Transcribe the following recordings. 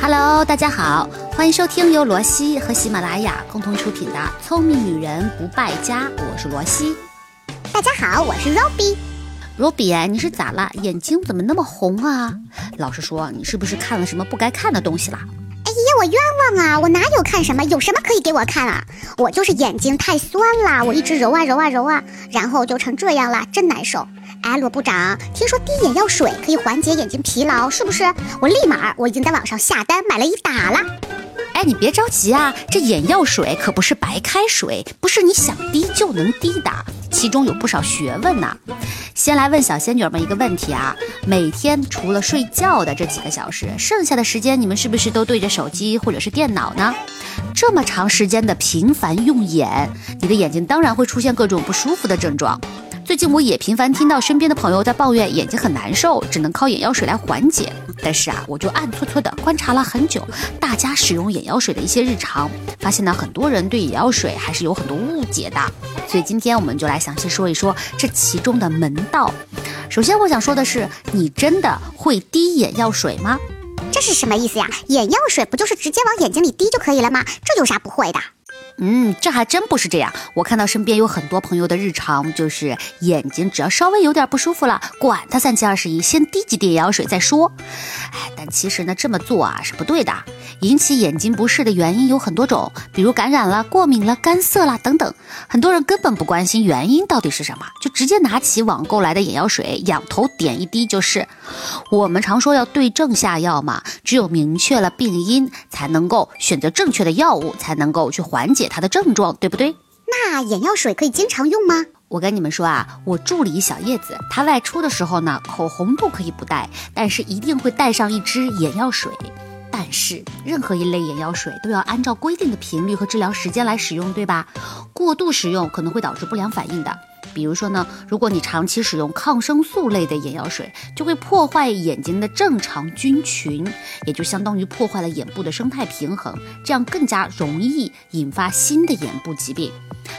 Hello，大家好，欢迎收听由罗西和喜马拉雅共同出品的《聪明女人不败家》，我是罗西。大家好，我是 Robbie。Robbie，你是咋了？眼睛怎么那么红啊？老实说，你是不是看了什么不该看的东西了？哎呀，我冤枉啊！我哪有看什么？有什么可以给我看啊？我就是眼睛太酸了，我一直揉啊揉啊揉啊，然后就成这样了，真难受。哎，罗部长，听说滴眼药水可以缓解眼睛疲劳，是不是？我立马我已经在网上下单买了一打了。哎，你别着急啊，这眼药水可不是白开水，不是你想滴就能滴的，其中有不少学问呢。先来问小仙女们一个问题啊，每天除了睡觉的这几个小时，剩下的时间你们是不是都对着手机或者是电脑呢？这么长时间的频繁用眼，你的眼睛当然会出现各种不舒服的症状。最近我也频繁听到身边的朋友在抱怨眼睛很难受，只能靠眼药水来缓解。但是啊，我就暗搓搓的观察了很久大家使用眼药水的一些日常，发现呢很多人对眼药水还是有很多误解的。所以今天我们就来详细说一说这其中的门道。首先我想说的是，你真的会滴眼药水吗？这是什么意思呀？眼药水不就是直接往眼睛里滴就可以了吗？这有啥不会的？嗯，这还真不是这样。我看到身边有很多朋友的日常，就是眼睛只要稍微有点不舒服了，管他三七二十一，先滴几滴眼药水再说。哎，但其实呢，这么做啊是不对的。引起眼睛不适的原因有很多种，比如感染了、过敏了、干涩了等等。很多人根本不关心原因到底是什么，就直接拿起网购来的眼药水，仰头点一滴就是。我们常说要对症下药嘛，只有明确了病因，才能够选择正确的药物，才能够去缓解。它的症状对不对？那眼药水可以经常用吗？我跟你们说啊，我助理小叶子，她外出的时候呢，口红不可以不带，但是一定会带上一支眼药水。但是任何一类眼药水都要按照规定的频率和治疗时间来使用，对吧？过度使用可能会导致不良反应的。比如说呢，如果你长期使用抗生素类的眼药水，就会破坏眼睛的正常菌群，也就相当于破坏了眼部的生态平衡，这样更加容易引发新的眼部疾病。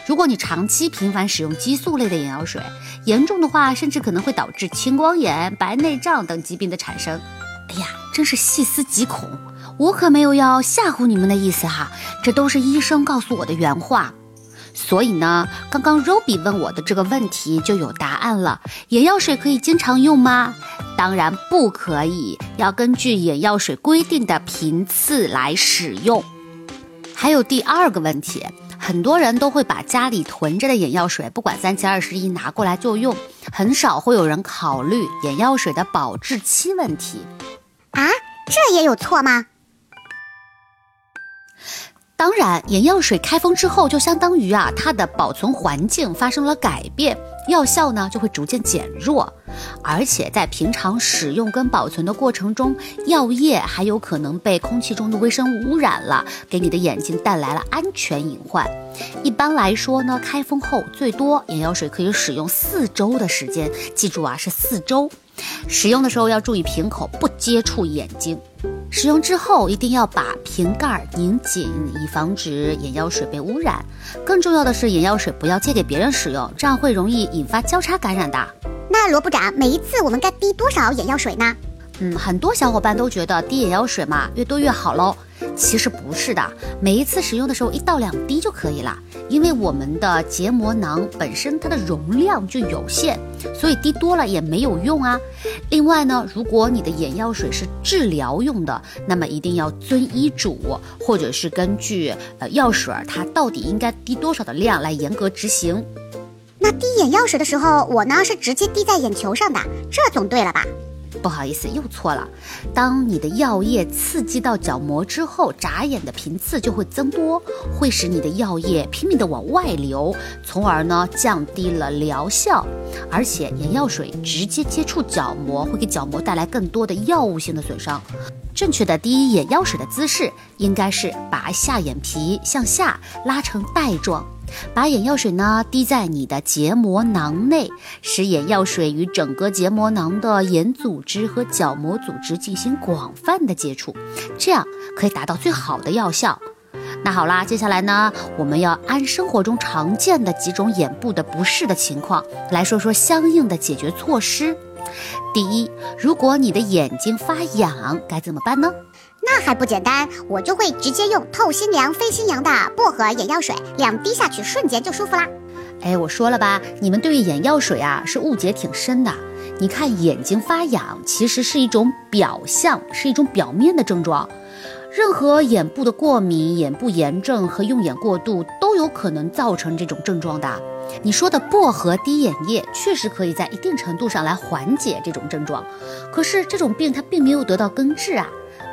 如果你长期频繁使用激素类的眼药水，严重的话，甚至可能会导致青光眼、白内障等疾病的产生。哎呀，真是细思极恐！我可没有要吓唬你们的意思哈，这都是医生告诉我的原话。所以呢，刚刚 Robbie 问我的这个问题就有答案了。眼药水可以经常用吗？当然不可以，要根据眼药水规定的频次来使用。还有第二个问题，很多人都会把家里囤着的眼药水，不管三七二十一拿过来就用，很少会有人考虑眼药水的保质期问题。这也有错吗？当然，眼药水开封之后，就相当于啊，它的保存环境发生了改变，药效呢就会逐渐减弱，而且在平常使用跟保存的过程中，药液还有可能被空气中的微生物污染了，给你的眼睛带来了安全隐患。一般来说呢，开封后最多眼药水可以使用四周的时间，记住啊，是四周。使用的时候要注意瓶口不接触眼睛。使用之后一定要把瓶盖拧紧，以防止眼药水被污染。更重要的是，眼药水不要借给别人使用，这样会容易引发交叉感染的。那罗部长，每一次我们该滴多少眼药水呢？嗯，很多小伙伴都觉得滴眼药水嘛，越多越好喽。其实不是的，每一次使用的时候一到两滴就可以了。因为我们的结膜囊本身它的容量就有限，所以滴多了也没有用啊。另外呢，如果你的眼药水是治疗用的，那么一定要遵医嘱，或者是根据呃药水它到底应该滴多少的量来严格执行。那滴眼药水的时候，我呢是直接滴在眼球上的，这总对了吧？不好意思，又错了。当你的药液刺激到角膜之后，眨眼的频次就会增多，会使你的药液拼命的往外流，从而呢降低了疗效。而且眼药水直接接触角膜，会给角膜带来更多的药物性的损伤。正确的滴眼药水的姿势应该是把下眼皮向下拉成带状。把眼药水呢滴在你的结膜囊内，使眼药水与整个结膜囊的眼组织和角膜组织进行广泛的接触，这样可以达到最好的药效。那好啦，接下来呢，我们要按生活中常见的几种眼部的不适的情况来说说相应的解决措施。第一，如果你的眼睛发痒，该怎么办呢？那还不简单，我就会直接用透心凉、飞心凉的薄荷眼药水，两滴下去，瞬间就舒服啦。哎，我说了吧，你们对于眼药水啊是误解挺深的。你看眼睛发痒，其实是一种表象，是一种表面的症状。任何眼部的过敏、眼部炎症和用眼过度都有可能造成这种症状的。你说的薄荷滴眼液确实可以在一定程度上来缓解这种症状，可是这种病它并没有得到根治啊。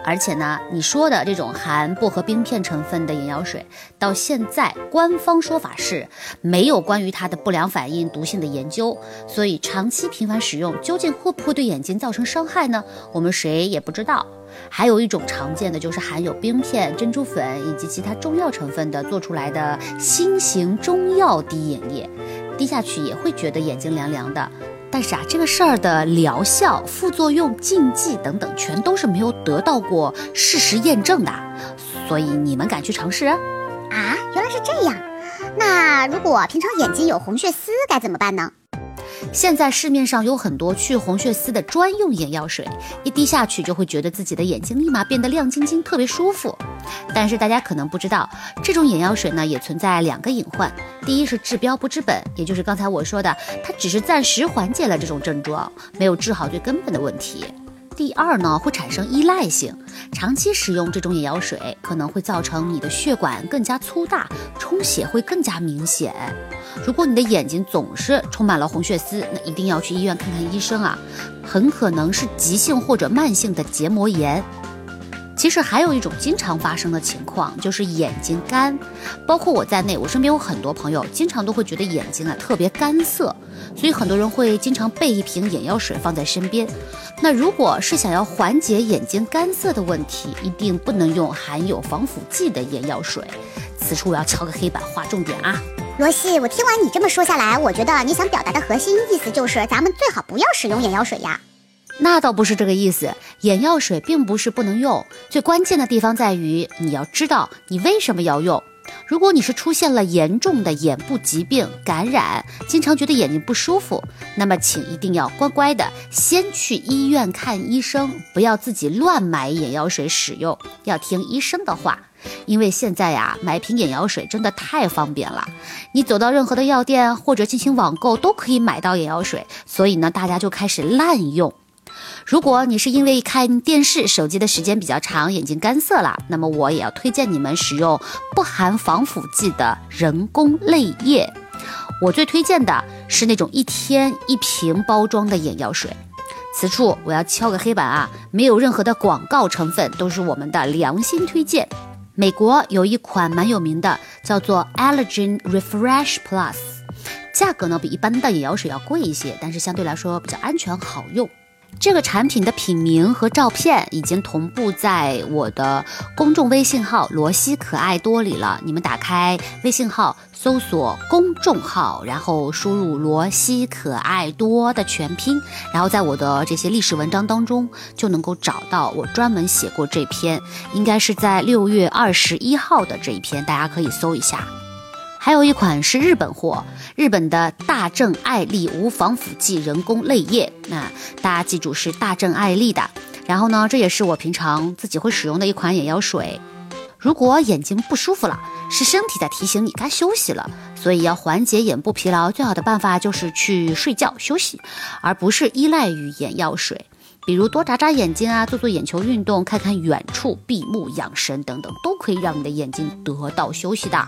而且呢，你说的这种含薄荷冰片成分的眼药水，到现在官方说法是没有关于它的不良反应、毒性的研究，所以长期频繁使用究竟会不会对眼睛造成伤害呢？我们谁也不知道。还有一种常见的就是含有冰片、珍珠粉以及其他中药成分的做出来的新型中药滴眼液，滴下去也会觉得眼睛凉凉的。但是啊，这个事儿的疗效、副作用、禁忌等等，全都是没有得到过事实验证的。所以你们敢去尝试？啊，原来是这样。那如果平常眼睛有红血丝该怎么办呢？现在市面上有很多去红血丝的专用眼药水，一滴下去就会觉得自己的眼睛立马变得亮晶晶，特别舒服。但是大家可能不知道，这种眼药水呢也存在两个隐患：第一是治标不治本，也就是刚才我说的，它只是暂时缓解了这种症状，没有治好最根本的问题。第二呢，会产生依赖性，长期使用这种眼药水可能会造成你的血管更加粗大，充血会更加明显。如果你的眼睛总是充满了红血丝，那一定要去医院看看医生啊，很可能是急性或者慢性的结膜炎。其实还有一种经常发生的情况，就是眼睛干，包括我在内，我身边有很多朋友，经常都会觉得眼睛啊特别干涩，所以很多人会经常备一瓶眼药水放在身边。那如果是想要缓解眼睛干涩的问题，一定不能用含有防腐剂的眼药水。此处我要敲个黑板，划重点啊！罗西，我听完你这么说下来，我觉得你想表达的核心意思就是，咱们最好不要使用眼药水呀。那倒不是这个意思，眼药水并不是不能用，最关键的地方在于你要知道你为什么要用。如果你是出现了严重的眼部疾病感染，经常觉得眼睛不舒服，那么请一定要乖乖的先去医院看医生，不要自己乱买眼药水使用，要听医生的话。因为现在呀，买瓶眼药水真的太方便了，你走到任何的药店或者进行网购都可以买到眼药水，所以呢，大家就开始滥用。如果你是因为看电视、手机的时间比较长，眼睛干涩了，那么我也要推荐你们使用不含防腐剂的人工泪液。我最推荐的是那种一天一瓶包装的眼药水。此处我要敲个黑板啊，没有任何的广告成分，都是我们的良心推荐。美国有一款蛮有名的，叫做 Allergen Refresh Plus，价格呢比一般的眼药水要贵一些，但是相对来说比较安全好用。这个产品的品名和照片已经同步在我的公众微信号“罗西可爱多”里了。你们打开微信号，搜索公众号，然后输入“罗西可爱多”的全拼，然后在我的这些历史文章当中就能够找到我专门写过这篇，应该是在六月二十一号的这一篇，大家可以搜一下。还有一款是日本货，日本的大正爱丽无防腐剂人工泪液，那大家记住是大正爱丽的。然后呢，这也是我平常自己会使用的一款眼药水。如果眼睛不舒服了，是身体在提醒你该休息了，所以要缓解眼部疲劳，最好的办法就是去睡觉休息，而不是依赖于眼药水。比如多眨眨眼睛啊，做做眼球运动，看看远处，闭目养神等等，都可以让你的眼睛得到休息的。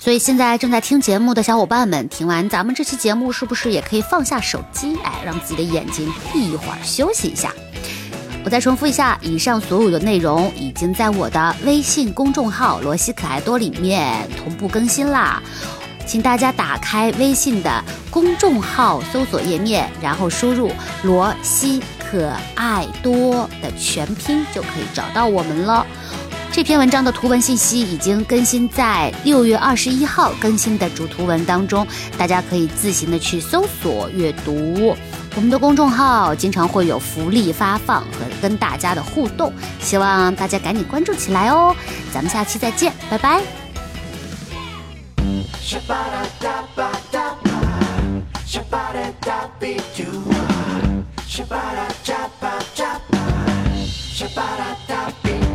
所以现在正在听节目的小伙伴们，听完咱们这期节目，是不是也可以放下手机，哎，让自己的眼睛闭一会儿，休息一下？我再重复一下，以上所有的内容已经在我的微信公众号“罗西可爱多”里面同步更新啦，请大家打开微信的公众号搜索页面，然后输入“罗西可爱多”的全拼，就可以找到我们了。这篇文章的图文信息已经更新在六月二十一号更新的主图文当中，大家可以自行的去搜索阅读。我们的公众号经常会有福利发放和跟大家的互动，希望大家赶紧关注起来哦！咱们下期再见，拜拜。Shabby dooby da.